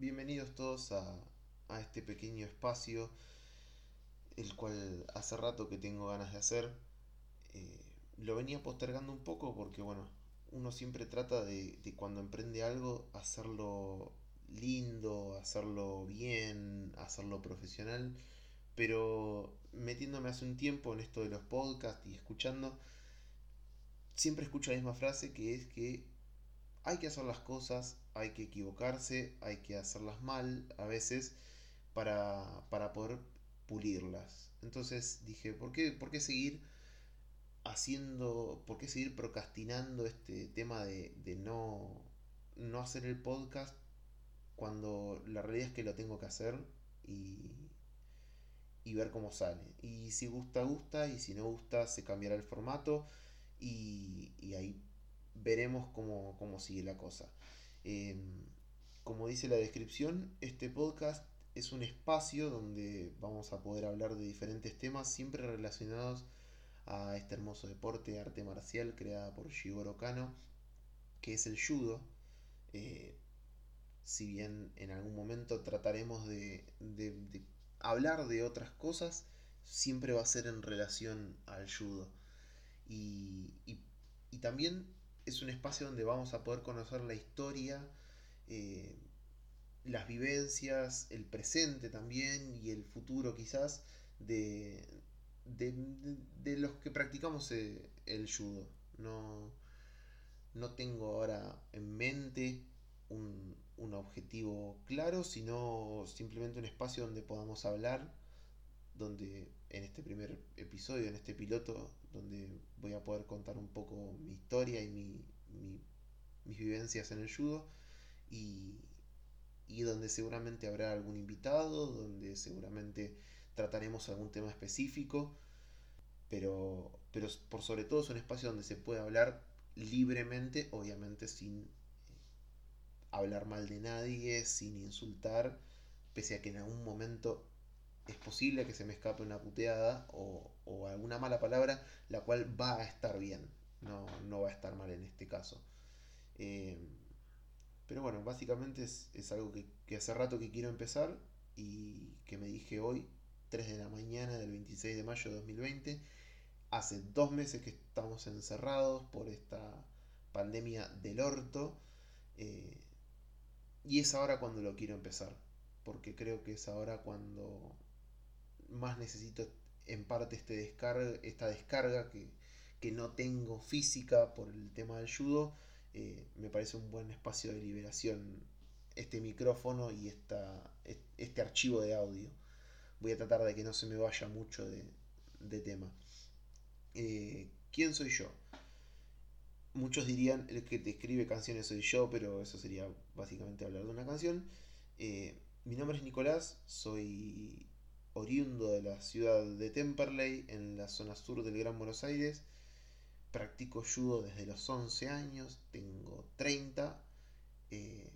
bienvenidos todos a, este pequeño espacio, el cual hace rato que tengo ganas de hacer. Eh, lo venía postergando un poco porque, bueno, uno siempre trata de, de cuando emprende algo hacerlo lindo, hacerlo bien, hacerlo profesional, pero metiéndome hace un tiempo en esto de los podcasts y escuchando, siempre escucho la misma frase que es que hay que hacer las cosas, hay que equivocarse, hay que hacerlas mal a veces para, para poder pulirlas. Entonces dije, ¿por qué, ¿por qué seguir haciendo, por qué seguir procrastinando este tema de, de no, no hacer el podcast cuando la realidad es que lo tengo que hacer y, y ver cómo sale. Y si gusta, gusta, y si no gusta, se cambiará el formato y, y ahí veremos cómo, cómo sigue la cosa. Em, como dice la descripción, este podcast es un espacio donde vamos a poder hablar de diferentes temas siempre relacionados a este hermoso deporte, arte marcial creada por Shigoro Kano, que es el judo. Eh, si bien en algún momento trataremos de, hablar de otras cosas, siempre va a ser en relación al judo. Y también es un espacio donde vamos a poder conocer la historia, eh, las vivencias, el presente también y el futuro quizás de, de, los que practicamos eh, el judo. No, no tengo ahora en mente un, un, objetivo claro, sino simplemente un espacio donde podamos hablar, donde en este primer episodio, en este piloto, donde poder contar un poco mi historia y mi, mi, mis vivencias en el judo. Y, y donde seguramente habrá algún invitado, donde seguramente trataremos algún tema específico, pero, pero por sobre todo es un espacio donde se puede hablar libremente, obviamente sin eh, hablar mal de nadie, sin insultar, pese a que en algún momento es posible que se me escape una puteada o, alguna mala palabra, la cual va a estar bien, no, no va a estar mal en este caso. Eh, pero bueno, básicamente es, es algo que, que, hace rato que quiero empezar y que me dije hoy, 3 de la mañana del 26 de mayo de 2020. Hace dos meses que estamos encerrados por esta pandemia del orto. Eh, y es ahora cuando lo quiero empezar. Porque creo que es ahora cuando más necesito en parte este descarga, esta descarga que, que, no tengo física por el tema del judo. Eh, me parece un buen espacio de liberación este micrófono y esta, este archivo de audio. Voy a tratar de que no se me vaya mucho de, de tema. Eh, ¿Quién soy yo? Muchos dirían el que te escribe canciones soy yo, pero eso sería básicamente hablar de una canción. Eh, mi nombre es Nicolás, soy oriundo de la ciudad de Temperley, en la zona sur del Gran Buenos Aires. Practico judo desde los 11 años, tengo 30, eh,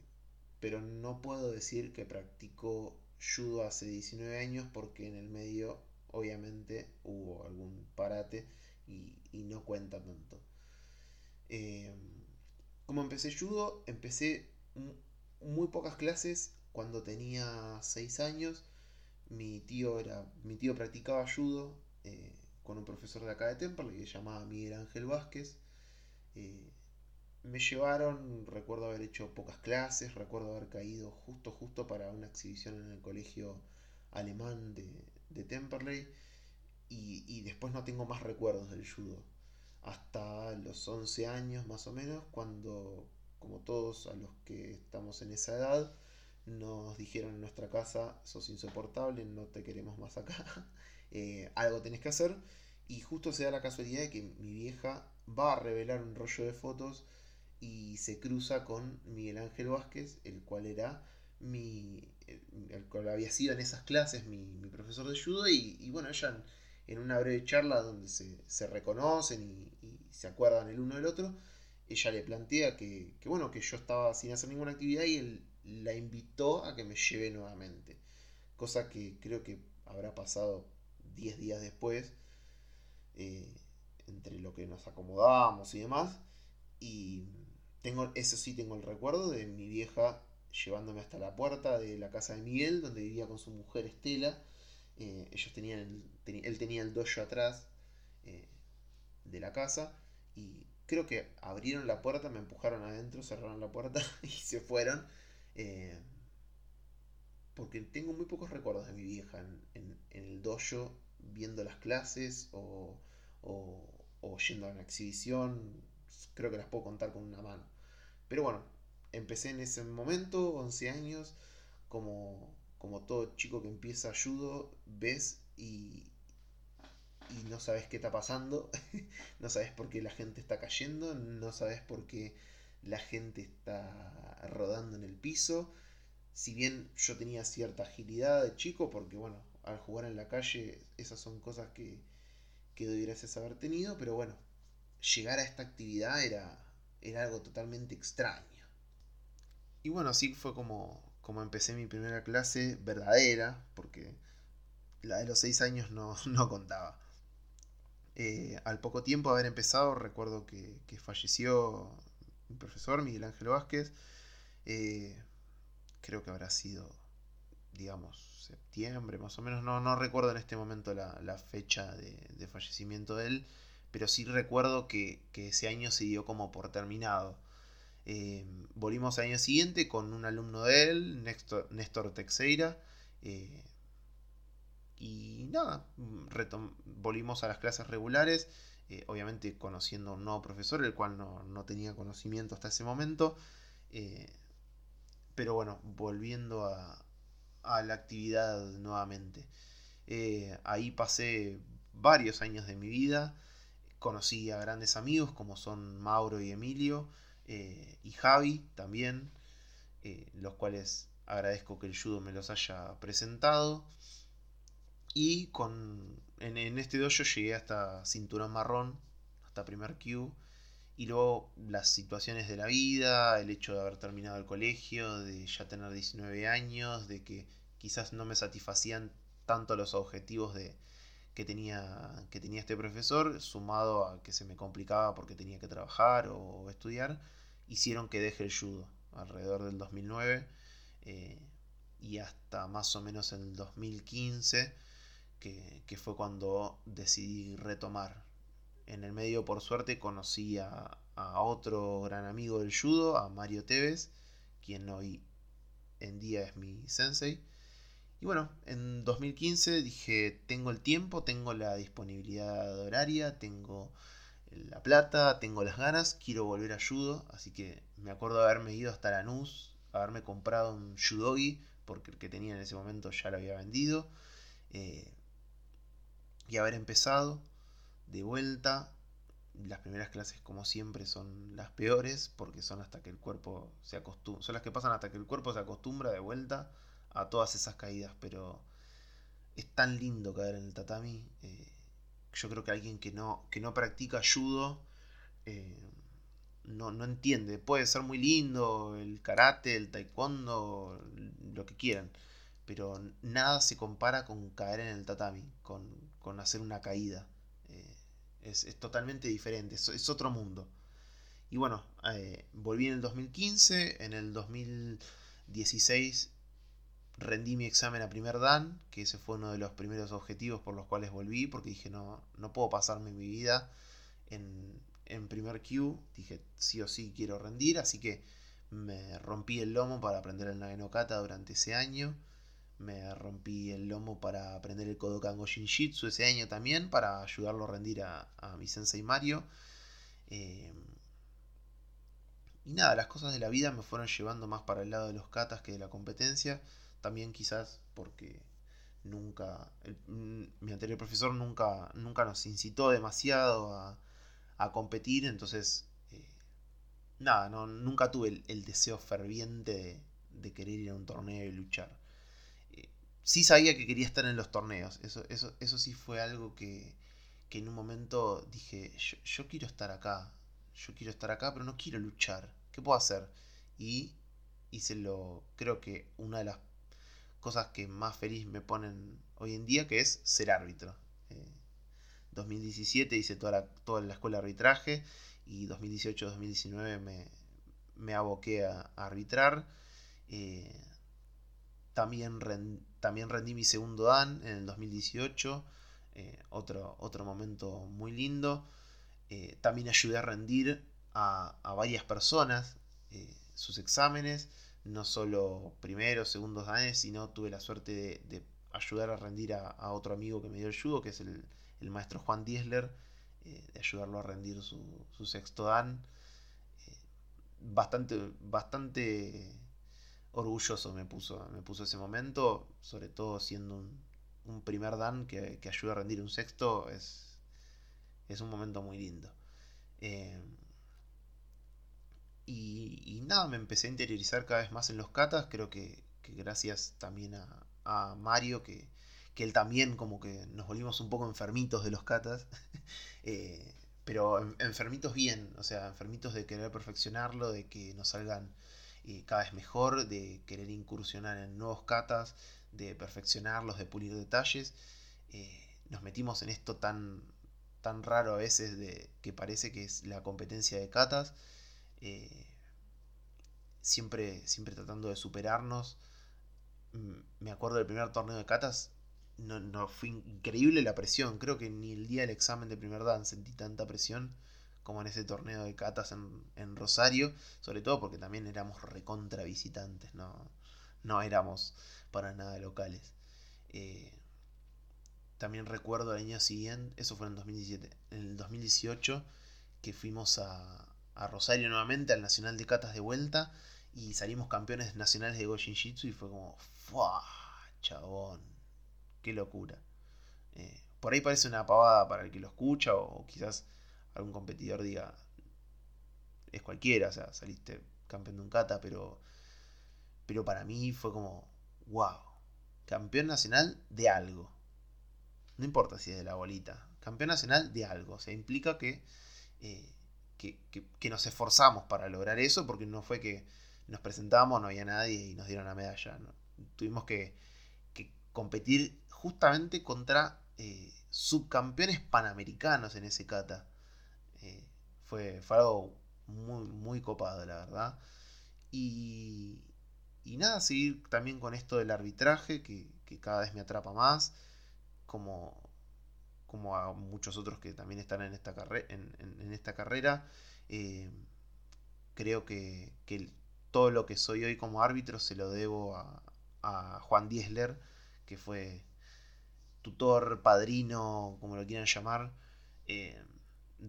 pero no puedo decir que practico judo hace 19 años porque en el medio obviamente hubo algún parate y, no cuenta tanto. Eh, como empecé judo, empecé muy pocas clases cuando tenía 6 años mi tío era mi tío practicaba judo eh, con un profesor de acá de Temperley que se llamaba Miguel Ángel Vázquez. Eh, me llevaron recuerdo haber hecho pocas clases recuerdo haber caído justo justo para una exhibición en el colegio alemán de, de Temperley y, y después no tengo más recuerdos del judo. Hasta los 11 años más o menos cuando como todos a los que estamos en esa edad nos dijeron en nuestra casa, sos insoportable, no te queremos más acá, eh, algo tenés que hacer. Y justo se da la casualidad de que mi vieja va a revelar un rollo de fotos y se cruza con Miguel Ángel Vázquez, el cual era mi. el cual había sido en esas clases mi, profesor de judo. Y, bueno, ella en, una breve charla donde se, reconocen y, y, se acuerdan el uno del otro, ella le plantea que, que, bueno, que yo estaba sin hacer ninguna actividad y él la invitó a que me lleve nuevamente. Cosa que creo que habrá pasado 10 días después, eh, entre lo que nos acomodamos y demás. Y tengo, eso sí tengo el recuerdo de mi vieja llevándome hasta la puerta de la casa de Miguel, donde vivía con su mujer Estela. Eh, ellos tenían, él tenía el dojo atrás eh, de la casa y creo que abrieron la puerta, me empujaron adentro, cerraron la puerta y se fueron. Eh, porque tengo muy pocos recuerdos de mi vieja en, el dojo viendo las clases o, o, yendo a una exhibición. Creo que las puedo contar con una mano. Pero bueno, empecé en ese momento, 11 años, como, como todo chico que empieza judo, ves y, y no sabes qué está pasando, no sabes por qué la gente está cayendo, no sabes por qué la gente está rodando en el piso. Si bien yo tenía cierta agilidad de chico, porque bueno, al jugar en la calle esas son cosas que, que doy haber tenido, pero bueno, llegar a esta actividad era, era algo totalmente extraño. Y bueno, así fue como, como empecé mi primera clase verdadera, porque la de los seis años no, no contaba. Eh, al poco tiempo de haber empezado, recuerdo que, falleció mi profesor, Miguel Ángel Vázquez. Eh, creo que habrá sido, digamos, septiembre más o menos. No, no recuerdo en este momento la, fecha de, fallecimiento de él, pero sí recuerdo que, ese año se dio como por terminado. Eh, volvimos al año siguiente con un alumno de él, Néstor, Néstor Texeira. Y nada, volvimos a las clases regulares, eh, obviamente conociendo a un nuevo profesor, el cual no, tenía conocimiento hasta ese momento. Eh, pero bueno, volviendo a, la actividad nuevamente. Eh, ahí pasé varios años de mi vida, conocí a grandes amigos como son Mauro y Emilio, y Javi también, los cuales agradezco que el judo me los haya presentado. Y con, en, este dojo llegué hasta cinturón marrón, hasta primer Q. Y luego las situaciones de la vida, el hecho de haber terminado el colegio, de ya tener 19 años, de que quizás no me satisfacían tanto los objetivos de, que, tenía, que tenía este profesor, sumado a que se me complicaba porque tenía que trabajar o estudiar, hicieron que deje el judo alrededor del 2009 eh, y hasta más o menos en el 2015 que, fue cuando decidí retomar. En el medio, por suerte, conocí a, otro gran amigo del judo, a Mario Tevez, quien hoy en día es mi sensei. Y bueno, en 2015 dije, tengo el tiempo, tengo la disponibilidad horaria, tengo la plata, tengo las ganas, quiero volver a judo, así que me acuerdo de haberme ido hasta Lanús, haberme comprado un judogi, porque el que tenía en ese momento ya lo había vendido. Eh, y haber empezado de vuelta. Las primeras clases, como siempre, son las peores porque son hasta que el cuerpo se acostumbra. Son las que pasan hasta que el cuerpo se acostumbra de vuelta a todas esas caídas. Pero es tan lindo caer en el tatami. Eh, yo creo que alguien que no, que no practica judo eh, no, no entiende. Puede ser muy lindo el karate, el taekwondo, lo que quieran pero nada se compara con caer en el tatami, con, hacer una caída. Eh, es, totalmente diferente, es, otro mundo. Y bueno, eh, volví en el 2015, en el 2016 rendí mi examen a primer Dan, que ese fue uno de los primeros objetivos por los cuales volví, porque dije no, no puedo pasarme mi vida en, en primer Q, dije sí o sí quiero rendir, así que me rompí el lomo para aprender el Nagenokata durante ese año me rompí el lomo para aprender el Kodokan Shinjitsu ese año también, para ayudarlo a rendir a, mi sensei Mario. Eh, y nada, las cosas de la vida me fueron llevando más para el lado de los katas que de la competencia. También quizás porque nunca, mi anterior profesor nunca, nunca nos incitó demasiado a, competir, entonces eh, nada, no, nunca tuve el, deseo ferviente de querer ir a un torneo y luchar sí sabía que quería estar en los torneos. Eso, eso, eso sí fue algo que, que en un momento dije, yo, quiero estar acá. Yo quiero estar acá, pero no quiero luchar. ¿Qué puedo hacer? Y hice lo, creo que una de las cosas que más feliz me ponen hoy en día, que es ser árbitro. 2017 eh, hice toda la, toda la escuela de arbitraje y 2018-2019 me, me aboqué a arbitrar Eh, también, también rendí mi segundo Dan en el 2018, eh, otro, otro momento muy lindo. Eh, también ayudé a rendir a, varias personas sus exámenes, no solo primeros, segundos danes, sino tuve la suerte de, ayudar a rendir a, otro amigo que me dio el judo, que es el, maestro Juan Diesler, de ayudarlo a rendir su, su sexto dan bastante, bastante orgulloso me puso, me puso ese momento, sobre todo siendo un, primer Dan que, ayuda a rendir un sexto, es, es un momento muy lindo. Eh, y, nada, me empecé a interiorizar cada vez más en los katas, creo que, gracias también a, Mario, que, él también como que nos volvimos un poco enfermitos de los katas. Eh, pero enfermitos bien, o sea, enfermitos de querer perfeccionarlo, de que nos salgan cada vez mejor, de querer incursionar en nuevos katas, de perfeccionarlos, de pulir detalles. Eh, nos metimos en esto tan, tan raro a veces de que parece que es la competencia de katas. Eh, siempre, siempre tratando de superarnos. Mm, me acuerdo del primer torneo de katas, no, fue increíble la presión. Creo que ni el día del examen de primer dan sentí tanta presión como en ese torneo de catas en, Rosario, sobre todo porque también éramos recontra visitantes, no, no éramos para nada locales. Eh, también recuerdo el año siguiente, eso fue en 2017, en el 2018, que fuimos a, a Rosario nuevamente, al Nacional de Catas de vuelta, y salimos campeones nacionales de Go Jitsu y fue como, ¡fuah! Chabón, qué locura. Eh, por ahí parece una pavada para el que lo escucha o, quizás algún competidor diga, es cualquiera, o sea, saliste campeón de un kata, pero, pero para mí fue como, wow, campeón nacional de algo. No importa si es de la bolita, campeón nacional de algo. O sea, implica que, eh, que, nos esforzamos para lograr eso, porque no fue que nos presentamos, no había nadie y nos dieron la medalla. Tuvimos que, que competir justamente contra eh, subcampeones panamericanos en ese kata. Eh, fue, fue, algo muy, muy copado, la verdad. Y, y nada, seguir también con esto del arbitraje, que, cada vez me atrapa más, como, como a muchos otros que también están en esta, en, esta carrera. Eh, creo que, todo lo que soy hoy como árbitro se lo debo a, a Juan Diesler, que fue tutor, padrino, como lo quieran llamar, eh,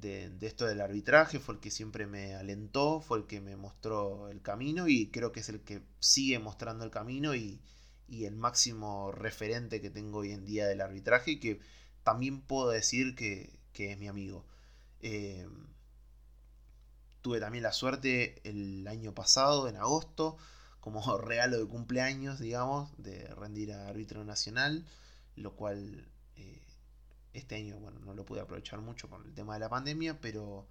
de, esto del arbitraje, fue el que siempre me alentó, fue el que me mostró el camino y creo que es el que sigue mostrando el camino y, el máximo referente que tengo hoy en día del arbitraje y que también puedo decir que, es mi amigo. Eh, tuve también la suerte el año pasado, en agosto, como regalo de cumpleaños, digamos, de rendir a árbitro nacional lo cual este año, bueno, no lo pude aprovechar mucho con el tema de la pandemia, pero,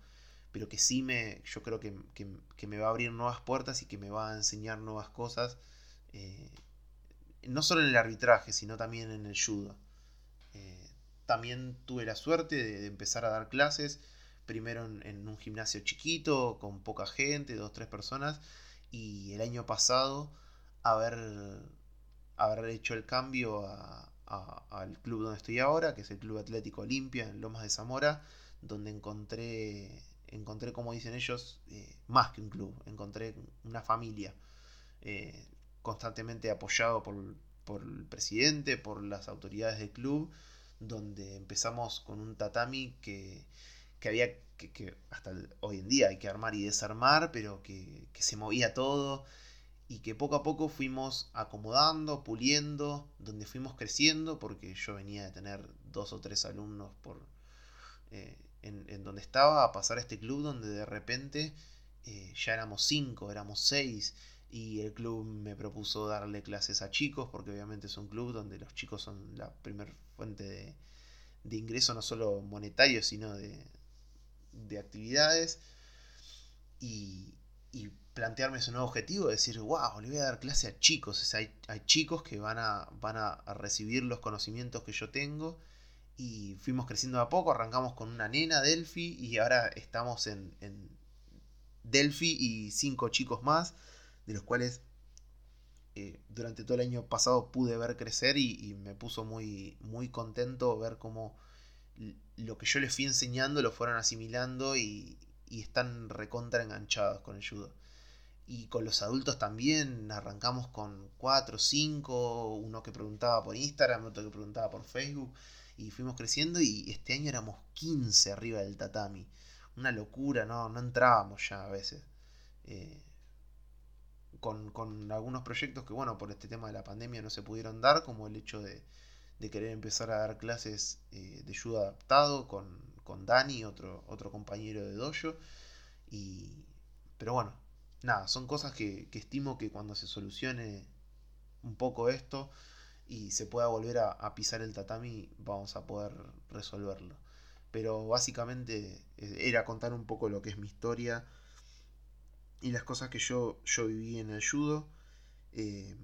pero que sí me, yo creo que, me va a abrir nuevas puertas y que me va a enseñar nuevas cosas, eh, no solo en el arbitraje, sino también en el judo. Eh, también tuve la suerte de, empezar a dar clases, primero en, un gimnasio chiquito, con poca gente, dos, tres personas, y el año pasado haber, haber hecho el cambio a, al club donde estoy ahora, que es el Club Atlético Olimpia en Lomas de Zamora, donde encontré, encontré como dicen ellos, eh, más que un club, encontré una familia, eh, constantemente apoyado por, el presidente, por las autoridades del club, donde empezamos con un tatami que, había que, hasta hoy en día hay que armar y desarmar, pero que, que se movía todo y que poco a poco fuimos acomodando, puliendo, donde fuimos creciendo, porque yo venía de tener dos o tres alumnos por eh, en, donde estaba, a pasar a este club donde de repente eh, ya éramos cinco, éramos seis, y el club me propuso darle clases a chicos, porque obviamente es un club donde los chicos son la primera fuente de, ingreso, no solo monetario, sino de, de actividades. Y plantearme ese nuevo objetivo, decir, wow, le voy a dar clase a chicos, hay, chicos que van a, van a, recibir los conocimientos que yo tengo y fuimos creciendo a poco, arrancamos con una nena, Delphi, y ahora estamos en, en Delphi y cinco chicos más, de los cuales eh, durante todo el año pasado pude ver crecer y, me puso muy, muy contento ver cómo lo que yo les fui enseñando lo fueron asimilando y, y están recontra enganchados con el judo. Y con los adultos también arrancamos con 4, 5, uno que preguntaba por Instagram, otro que preguntaba por Facebook, y fuimos creciendo y este año éramos 15 arriba del tatami. Una locura, no, no entrábamos ya a veces. Eh, con, con, algunos proyectos que, bueno, por este tema de la pandemia no se pudieron dar, como el hecho de, de querer empezar a dar clases eh, de ayuda adaptado con, con Dani, otro, otro compañero de dojo. Y, pero bueno, nada, son cosas que, estimo que cuando se solucione un poco esto y se pueda volver a, pisar el tatami, vamos a poder resolverlo. Pero básicamente eh, era contar un poco lo que es mi historia y las cosas que yo, yo viví en el. Eh,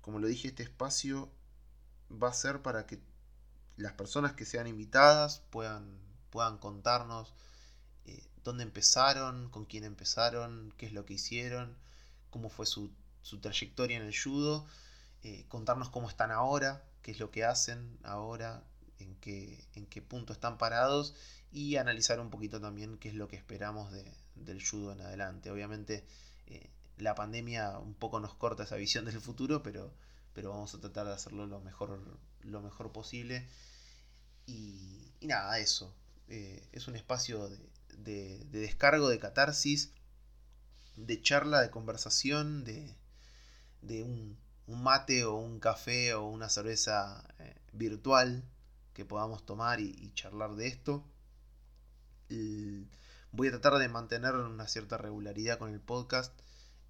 como lo dije, este espacio va a ser para que las personas que sean invitadas puedan, puedan contarnos dónde empezaron, con quién empezaron, qué es lo que hicieron, cómo fue su, trayectoria en el judo, eh, contarnos cómo están ahora, qué es lo que hacen ahora, en qué, en qué punto están parados y analizar un poquito también qué es lo que esperamos del judo en adelante. Obviamente eh, la pandemia un poco nos corta esa visión del futuro, pero, pero vamos a tratar de hacerlo lo mejor, lo mejor posible. Y, nada, eso. Eh, es un espacio de, de, descargo, de catarsis, de charla, de conversación, de, de un, mate o un café o una cerveza eh, virtual que podamos tomar y, charlar de esto. voy a tratar de mantener una cierta regularidad con el podcast.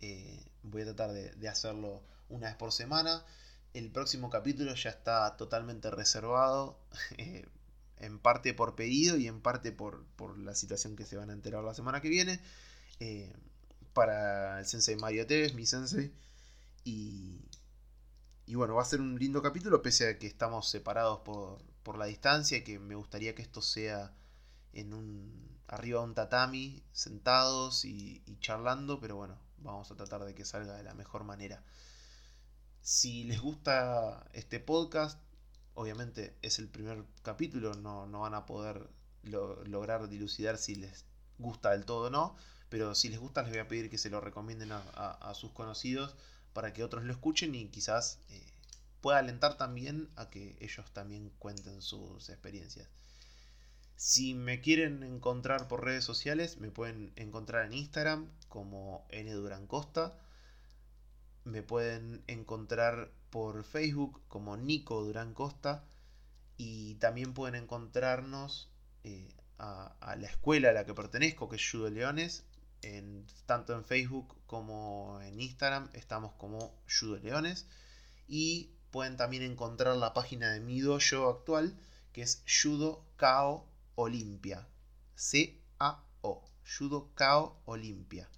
Eh, voy a tratar de, de, hacerlo una vez por semana. El próximo capítulo ya está totalmente reservado. Eh, en parte por pedido y en parte por, la situación que se van a enterar la semana que viene. Eh, para el sensei Mario Tevez, mi sensei. Y, y bueno, va a ser un lindo capítulo, pese a que estamos separados por, por la distancia y que me gustaría que esto sea en un arriba de un tatami, sentados y, y charlando, pero bueno, vamos a tratar de que salga de la mejor manera. Si les gusta este podcast, obviamente es el primer capítulo, no, van a poder lograr dilucidar si les gusta del todo o no, pero si les gusta les voy a pedir que se lo recomienden a, sus conocidos para que otros lo escuchen y quizás eh, pueda alentar también a que ellos también cuenten sus experiencias. Si me quieren encontrar por redes sociales, me pueden encontrar en Instagram como Costa Me pueden encontrar por Facebook como Nico Durán Costa y también pueden encontrarnos eh, a, la escuela a la que pertenezco, que es Judo Leones, en, tanto en Facebook como en Instagram estamos como Judo Leones y pueden también encontrar la página de mi dojo actual que es Judo Kao Olimpia. C-A-O. Judo Kao Olimpia.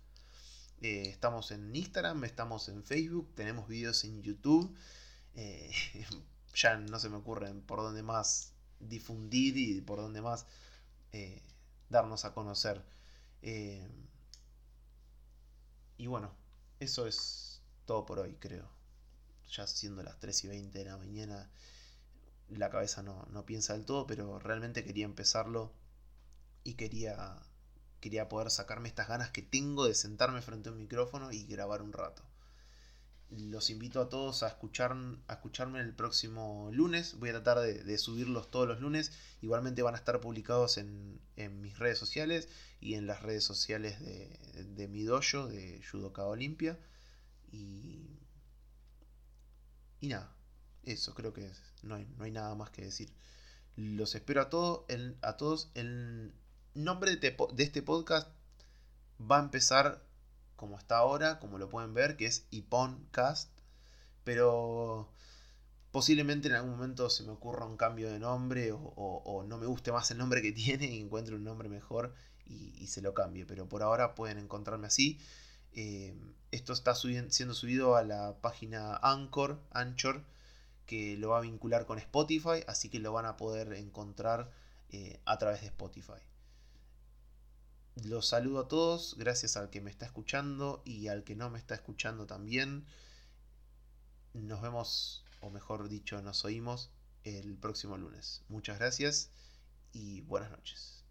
Eh, estamos en Instagram, estamos en Facebook, tenemos vídeos en YouTube. Eh, ya no se me ocurren por dónde más difundir y por dónde más eh, darnos a conocer. y bueno, eso es todo por hoy, creo. Ya siendo las 3 y 20 de la mañana, la cabeza no, no piensa del todo, pero realmente quería empezarlo y quería quería poder sacarme estas ganas que tengo de sentarme frente a un micrófono y grabar un rato. Los invito a todos a, escuchar, a escucharme el próximo lunes. Voy a tratar de, subirlos todos los lunes. Igualmente van a estar publicados en, mis redes sociales y en las redes sociales de, mi dojo, de Judoka Olimpia. Y, y nada, eso creo que no, hay, no hay nada más que decir. Los espero a, todos a todos en nombre de, este podcast va a empezar como está ahora, como lo pueden ver, que es Iponcast. Pero posiblemente en algún momento se me ocurra un cambio de nombre o, no me guste más el nombre que tiene y encuentre un nombre mejor y, se lo cambie. Pero por ahora pueden encontrarme así. Eh, esto está siendo subido a la página Anchor, Anchor, que lo va a vincular con Spotify, así que lo van a poder encontrar eh, a través de Spotify. Los saludo a todos, gracias al que me está escuchando y al que no me está escuchando también. Nos vemos, o mejor dicho, nos oímos el próximo lunes. Muchas gracias y buenas noches.